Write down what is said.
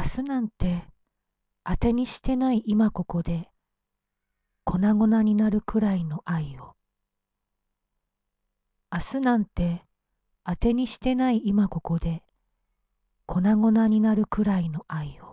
明日なんて当てにしてない今ここで粉々になるくらいの愛を。明日なんて当てにしてない今ここで粉々になるくらいの愛を。